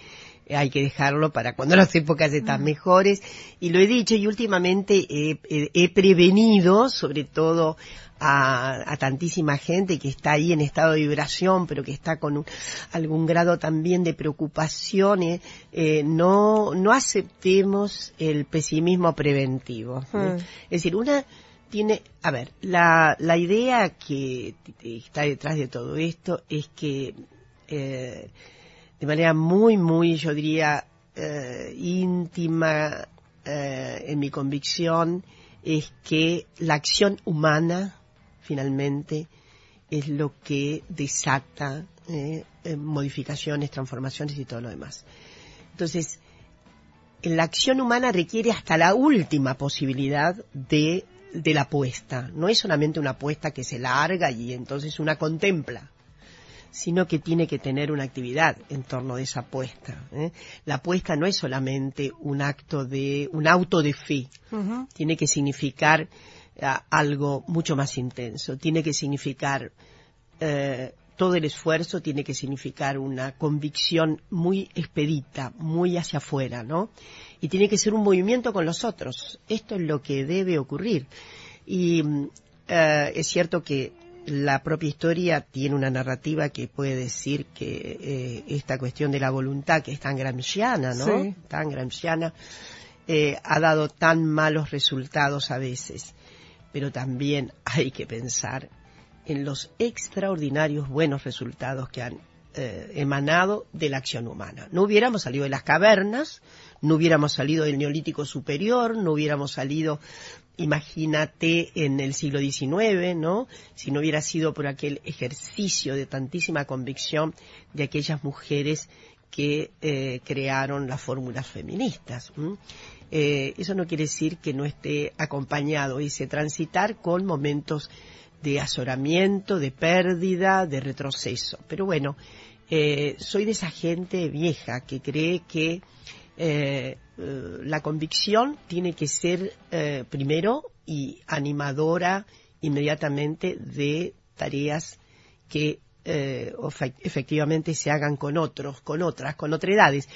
[SPEAKER 3] Hay que dejarlo para cuando las épocas están mejores. Y lo he dicho y últimamente he, prevenido, sobre todo a, tantísima gente que está ahí en estado de vibración, pero que está con algún grado también de preocupación, eh, eh, no, no aceptemos el pesimismo preventivo. Hmm. Es decir, una, tiene, a ver, la, la idea que está detrás de todo esto es que eh, de manera muy, muy, yo diría, eh, íntima eh, en mi convicción, es que la acción humana, finalmente, es lo que desata modificaciones, transformaciones y todo lo demás. Entonces, la acción humana requiere hasta la última posibilidad de de la apuesta. No es solamente una apuesta que se larga y entonces una contempla, sino que tiene que tener una actividad en torno de esa apuesta. ¿eh? La apuesta no es solamente un acto de, un auto de fe, tiene que significar algo mucho más intenso, tiene que significar eh, todo el esfuerzo tiene que significar una convicción muy expedita, muy hacia afuera, ¿no? y tiene que ser un movimiento con los otros. Esto es lo que debe ocurrir. Y eh, es cierto que la propia historia tiene una narrativa que puede decir que eh, esta cuestión de la voluntad, que es tan gramsciana, ¿no?
[SPEAKER 1] Sí.
[SPEAKER 3] Tan gramsciana, eh, ha dado tan malos resultados a veces. Pero también hay que pensar en los extraordinarios buenos resultados que han eh, emanado de la acción humana. No hubiéramos salido de las cavernas, no hubiéramos salido del neolítico superior, no hubiéramos salido, imagínate, en el siglo XIX, ¿no? Si no hubiera sido por aquel ejercicio de tantísima convicción de aquellas mujeres que eh, crearon las fórmulas feministas. Eh, eso no quiere decir que no esté acompañado ese transitar con momentos de azoramiento, de pérdida, de retroceso. Pero bueno, eh, soy de esa gente vieja que cree que eh, la convicción tiene que ser primero y animadora inmediatamente de tareas que eh, efectivamente se hagan con otros, con otras, con otredades.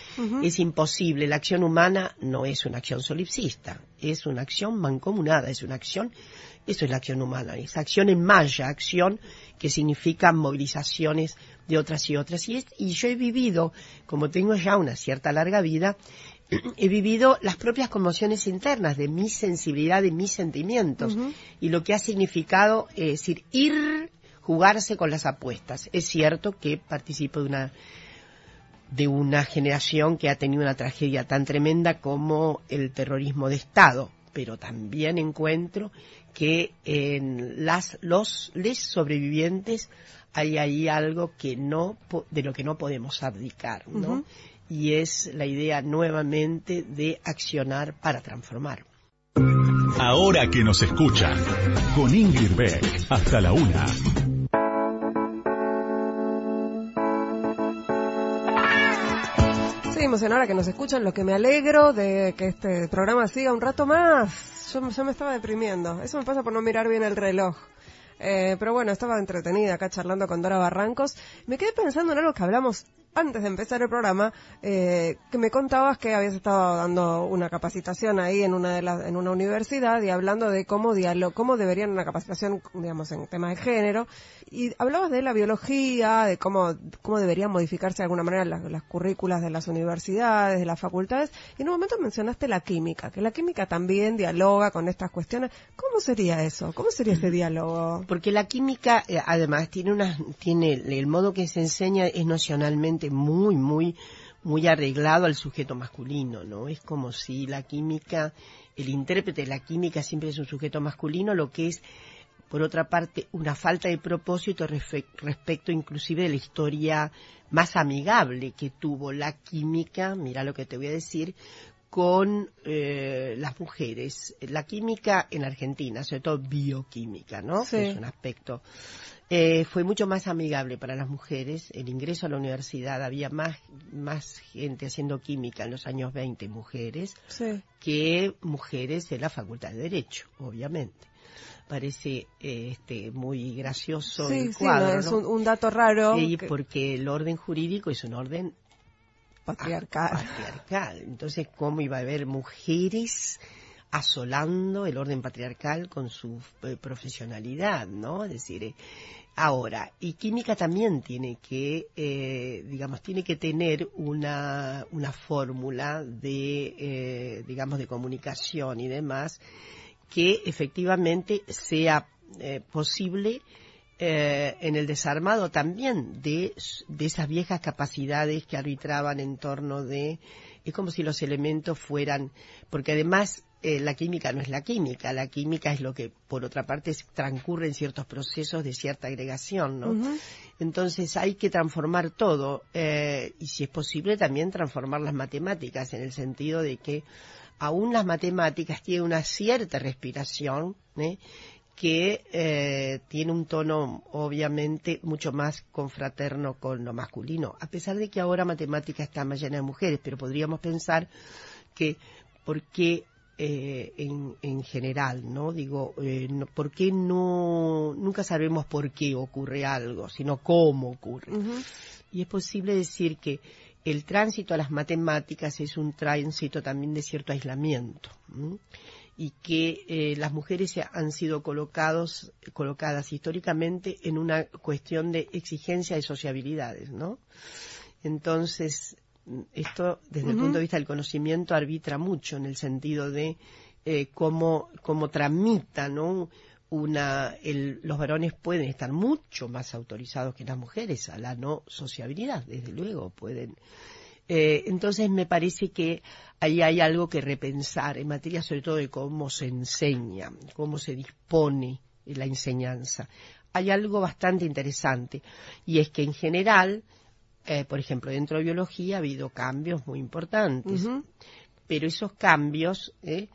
[SPEAKER 3] Es imposible. La acción humana no es una acción solipsista, es una acción mancomunada, es una acción, eso es la acción humana, es acción en malla, acción que significa movilizaciones de otras y otras. Y, es- y yo he vivido, como tengo ya una cierta larga vida, he vivido las propias conmociones internas de mi sensibilidad, de mis sentimientos, y lo que ha significado, eh, es decir, ir, jugarse con las apuestas. Es cierto que participo de una de una generación que ha tenido una tragedia tan tremenda como el terrorismo de Estado, pero también encuentro que en las los les sobrevivientes hay ahí algo que no po- de lo que no podemos abdicar, ¿no? Y es la idea nuevamente de accionar para transformar.
[SPEAKER 2] Ahora que nos escucha, con Ingrid Beck, hasta la una.
[SPEAKER 1] Seguimos en hora que nos escuchan, lo que me alegro de que este programa siga un rato más. Yo, yo me estaba deprimiendo. Eso me pasa por no mirar bien el reloj. Eh, pero bueno, estaba entretenida acá charlando con Dora Barrancos. Me quedé pensando en algo que hablamos antes de empezar el programa, eh, que me contabas que habías estado dando una capacitación ahí en una de las, en una universidad y hablando de cómo diálogo, cómo deberían una capacitación, digamos, en temas de género. Y hablabas de la biología, de cómo, cómo deberían modificarse de alguna manera las, las currículas de las universidades, de las facultades. Y en un momento mencionaste la química, que la química también dialoga con estas cuestiones. ¿Cómo sería eso? ¿Cómo sería ese diálogo?
[SPEAKER 3] Porque la química, eh, además, tiene una, tiene el modo que se enseña es nocionalmente muy, muy, muy arreglado al sujeto masculino, ¿no? Es como si la química, el intérprete de la química siempre es un sujeto masculino, lo que es, por otra parte, una falta de propósito respecto inclusive de la historia más amigable que tuvo la química, mira lo que te voy a decir, con eh, las mujeres. La química en Argentina, sobre todo bioquímica, ¿no?
[SPEAKER 1] Sí.
[SPEAKER 3] Es un aspecto. eh, fue mucho más amigable para las mujeres. El ingreso a la universidad había más, más gente haciendo química en los años 20, mujeres,
[SPEAKER 1] Sí.
[SPEAKER 3] que mujeres en la Facultad de Derecho, obviamente. Parece eh, este, muy gracioso
[SPEAKER 1] Sí,
[SPEAKER 3] el
[SPEAKER 1] sí,
[SPEAKER 3] cuadro,
[SPEAKER 1] no, es
[SPEAKER 3] ¿no?
[SPEAKER 1] un, un dato raro.
[SPEAKER 3] Sí,
[SPEAKER 1] que-
[SPEAKER 3] porque el orden jurídico es un orden
[SPEAKER 1] patriarcal.
[SPEAKER 3] patriarcal. Entonces, ¿cómo iba a haber mujeres asolando el orden patriarcal con su eh, profesionalidad, ¿no? Es decir, eh, ahora, y química también tiene que, eh, digamos, tiene que tener una, una fórmula de, eh, digamos, de comunicación y demás que efectivamente sea posible eh, en el desarmado también de, de esas viejas capacidades que arbitraban en torno de es como si los elementos fueran porque además eh, la química no es la química la química es lo que por otra parte transcurre en ciertos procesos de cierta agregación no entonces hay que transformar todo eh, y si es posible también transformar las matemáticas en el sentido de que aún las matemáticas tienen una cierta respiración ¿eh? Que eh, tiene un tono obviamente mucho más confraterno con lo masculino, a pesar de que ahora matemática está más llena de mujeres, pero podríamos pensar que por qué eh, en, en general, ¿no? Digo, eh, no- ¿por qué no, nunca sabemos por qué ocurre algo, sino cómo ocurre? Y es posible decir que el tránsito a las matemáticas es un tránsito también de cierto aislamiento. Y que eh, las mujeres se han sido colocados, colocadas históricamente en una cuestión de exigencia de sociabilidades, ¿no? Entonces, esto desde el punto de vista del conocimiento arbitra mucho en el sentido de eh, cómo, cómo tramita, ¿no? Una, el, los varones pueden estar mucho más autorizados que las mujeres a la no sociabilidad, desde luego pueden. Eh, entonces me parece que ahí hay algo que repensar en materia sobre todo de cómo se enseña, cómo se dispone la enseñanza. Hay algo bastante interesante y es que en general eh, por ejemplo, dentro de biología ha habido cambios muy importantes, pero esos cambios eh,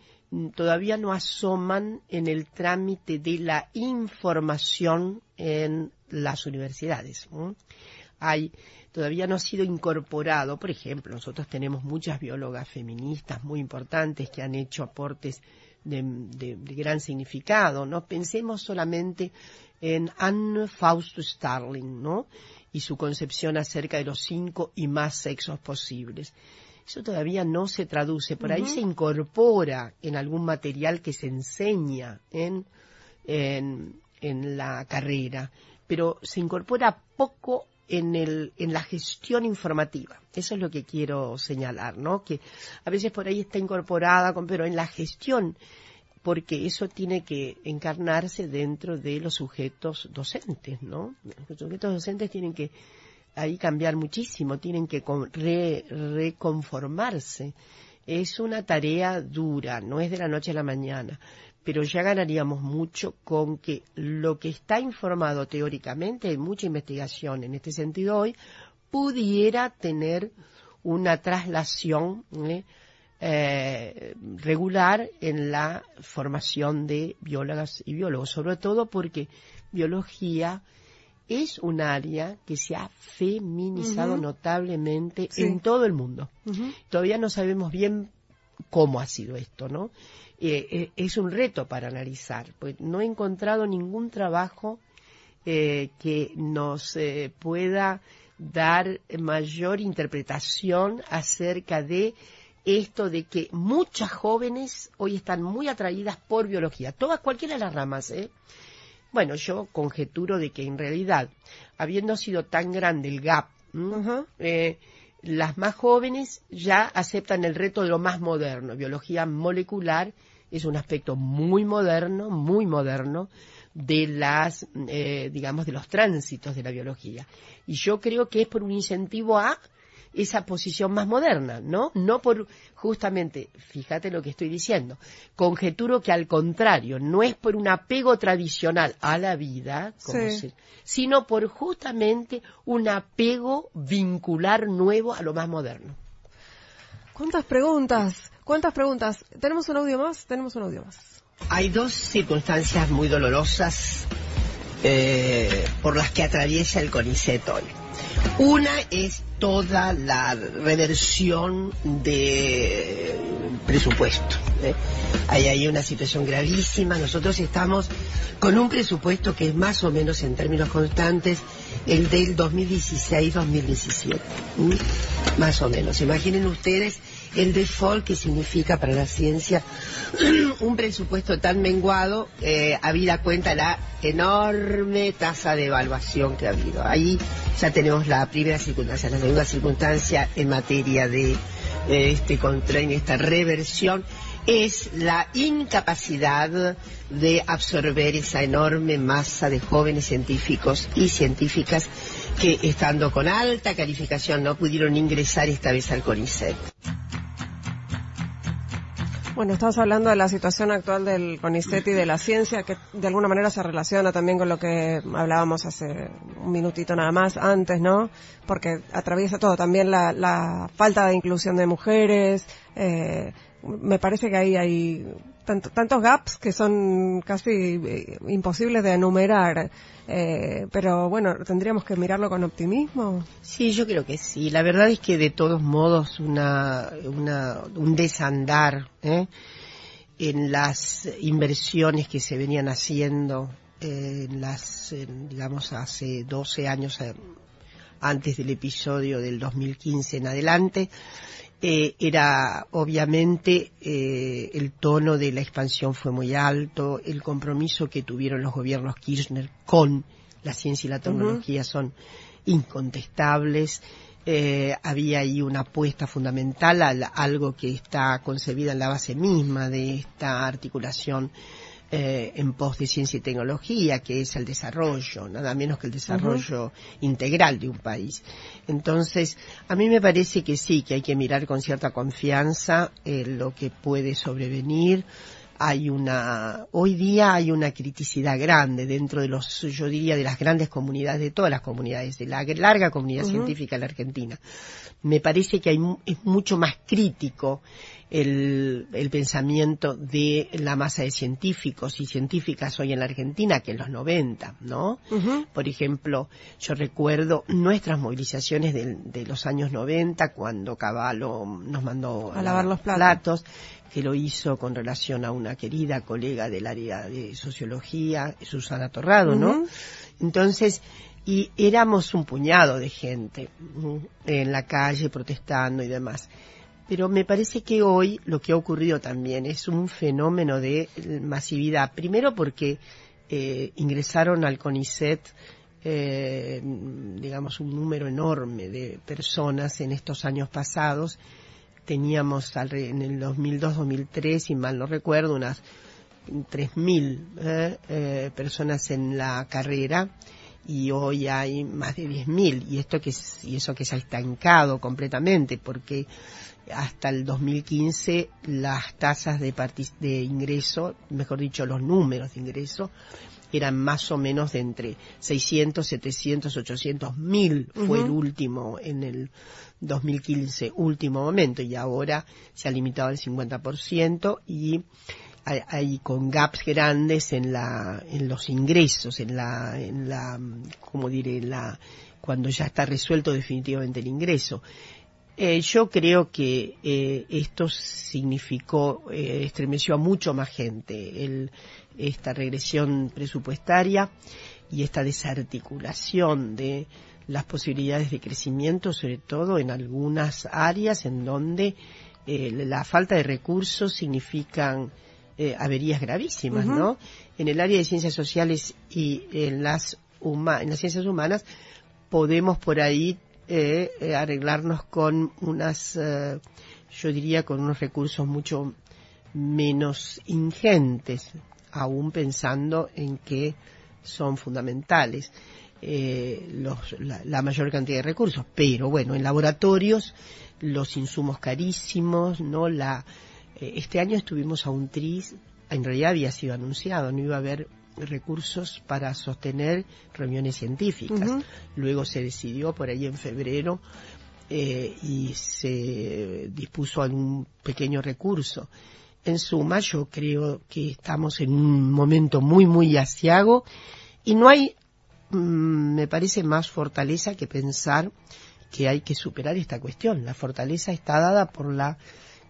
[SPEAKER 3] todavía no asoman en el trámite de la información en las universidades. Hay, todavía no ha sido incorporado, por ejemplo, nosotros tenemos muchas biólogas feministas muy importantes que han hecho aportes de, de gran significado, ¿no? Pensemos solamente en Anne Fausto Starling, ¿no? y su concepción acerca de los cinco y más sexos posibles. Eso todavía no se traduce, por ahí se incorpora en algún material que se enseña en, en, la carrera, pero se incorpora poco en, el, en la gestión informativa. Eso es lo que quiero señalar, ¿no? Que a veces por ahí está incorporada, pero en la gestión porque eso tiene que encarnarse dentro de los sujetos docentes, ¿no? Los sujetos docentes tienen que ahí cambiar muchísimo, tienen que reconformarse. Es una tarea dura, no es de la noche a la mañana, pero ya ganaríamos mucho con que lo que está informado teóricamente, hay mucha investigación en este sentido hoy, pudiera tener una traslación ¿eh? Eh, regular en la formación de biólogas y biólogos, sobre todo porque biología es un área que se ha feminizado notablemente en todo el mundo. Todavía no sabemos bien cómo ha sido esto, ¿no? Eh, eh, es un reto para analizar, pues no he encontrado ningún trabajo que nos pueda dar mayor interpretación acerca de esto de que muchas jóvenes hoy están muy atraídas por biología, todas cualquiera de las ramas, ¿eh? Bueno, yo conjeturo de que en realidad, habiendo sido tan grande el gap, eh, las más jóvenes ya aceptan el reto de lo más moderno. Biología molecular es un aspecto muy moderno, muy moderno de las, eh, digamos, de los tránsitos de la biología. Y yo creo que es por un incentivo a esa posición más moderna, ¿no? No por justamente, fíjate lo que estoy diciendo, conjeturo que al contrario, no es por un apego tradicional a la vida, sino por justamente un apego vincular nuevo a lo más moderno.
[SPEAKER 1] ¿Cuántas preguntas? ¿Cuántas preguntas? ¿Tenemos un audio más? Tenemos un audio más.
[SPEAKER 7] Hay dos circunstancias muy dolorosas eh, por las que atraviesa el CONICET hoy. Una es toda la reversión de presupuesto. ¿eh? Hay ahí una situación gravísima. Nosotros estamos con un presupuesto que es más o menos en términos constantes el del 2016-2017. Más o menos. Imaginen ustedes el default que significa para la ciencia un presupuesto tan menguado, eh, habida cuenta la enorme tasa de evaluación que ha habido. Ahí ya tenemos la primera circunstancia, la segunda circunstancia en materia de eh, este control, esta reversión, es la incapacidad de absorber esa enorme masa de jóvenes científicos y científicas que estando con alta calificación no pudieron ingresar esta vez al CONICET.
[SPEAKER 1] Bueno, estamos hablando de la situación actual del CONICET y de la ciencia, que de alguna manera se relaciona también con lo que hablábamos hace un minutito nada más antes, ¿no? Porque atraviesa todo, también la, la falta de inclusión de mujeres, eh, me parece que ahí hay tantos gaps que son casi eh, imposibles de enumerar. Eh, pero bueno, tendríamos que mirarlo con optimismo.
[SPEAKER 3] Sí, yo creo que sí. La verdad es que de todos modos una, una un desandar ¿eh? en las inversiones que se venían haciendo en las, digamos, hace 12 años antes del episodio del 2015 en adelante, Eh, era obviamente eh, el tono de la expansión fue muy alto, el compromiso que tuvieron los gobiernos Kirchner con la ciencia y la tecnología son incontestables. Eh, había ahí una apuesta fundamental a algo que está concebida en la base misma de esta articulación eh, en pos de ciencia y tecnología, que es el desarrollo, nada menos que el desarrollo integral de un país. Entonces, a mí me parece que sí, que hay que mirar con cierta confianza eh, lo que puede sobrevenir. Hay una, hoy día hay una criticidad grande dentro de los, yo diría, de las grandes comunidades, de todas las comunidades, de la larga comunidad científica en la Argentina. Me parece que hay, es mucho más crítico el, el, pensamiento de la masa de científicos y científicas hoy en la Argentina que en los 90, ¿no? Por ejemplo, yo recuerdo nuestras movilizaciones de, los años 90 cuando Caballo nos mandó
[SPEAKER 1] a lavar los
[SPEAKER 3] platos. que lo hizo con relación a una querida colega del área de sociología, Susana Torrado, ¿no? Entonces, y éramos un puñado de gente en la calle protestando y demás pero me parece que hoy lo que ha ocurrido también es un fenómeno de masividad. Primero porque eh, ingresaron al CONICET, eh, digamos, un número enorme de personas en estos años pasados. Teníamos en el 2002-2003, si mal no recuerdo, unas 3.000 eh, eh, personas en la carrera y hoy hay más de 10.000 y esto que y eso que se ha estancado completamente porque hasta el 2015 las tasas de, de ingreso, mejor dicho, los números de ingreso, eran más o menos de entre 600, 700, 800 mil fue el último en el 2015, último momento, y ahora se ha limitado al 50% y hay, con gaps grandes en la, en los ingresos, en la, en la, como diré, la, cuando ya está resuelto definitivamente el ingreso. Eh, yo creo que eh, esto significó, eh, estremeció a mucho más gente, el, esta regresión presupuestaria y esta desarticulación de las posibilidades de crecimiento, sobre todo en algunas áreas en donde la falta de recursos significan averías gravísimas, ¿no? En el área de ciencias sociales y en las, en las ciencias humanas podemos por ahí eh, eh, arreglarnos con unas, eh, yo diría, con unos recursos mucho menos ingentes, aún pensando en que son fundamentales la, mayor cantidad de recursos. Pero bueno, en laboratorios los insumos carísimos, no la este año estuvimos a un tris, en realidad había sido anunciado, no iba a haber recursos para sostener reuniones científicas. Luego se decidió por ahí en febrero eh, y se dispuso a un pequeño recurso. En suma, yo creo que estamos en un momento muy, muy asiago y no hay, mm, me parece, más fortaleza que pensar que hay que superar esta cuestión. La fortaleza está dada por la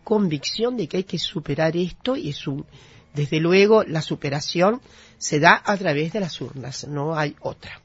[SPEAKER 3] convicción de que hay que superar esto y es un, desde luego, la superación se da a través de las urnas, no hay otra.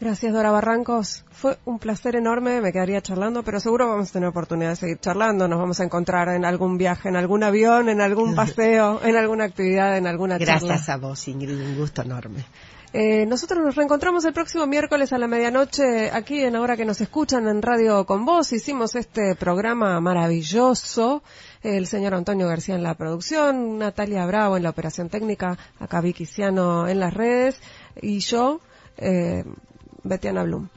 [SPEAKER 1] Gracias, Dora Barrancos. Fue un placer enorme, me quedaría charlando, pero seguro vamos a tener oportunidad de seguir charlando. Nos vamos a encontrar en algún viaje, en algún avión, en algún paseo, en alguna actividad, en alguna
[SPEAKER 3] charla.
[SPEAKER 1] Gracias
[SPEAKER 3] a vos, Ingrid, un gusto enorme.
[SPEAKER 1] Eh, nosotros nos reencontramos el próximo miércoles a la medianoche aquí en Ahora que nos escuchan en Radio con Vos. Hicimos este programa maravilloso. El señor Antonio García en la producción, Natalia Bravo en la operación técnica, acá Vicky en las redes y yo, eh, Betiana Blum.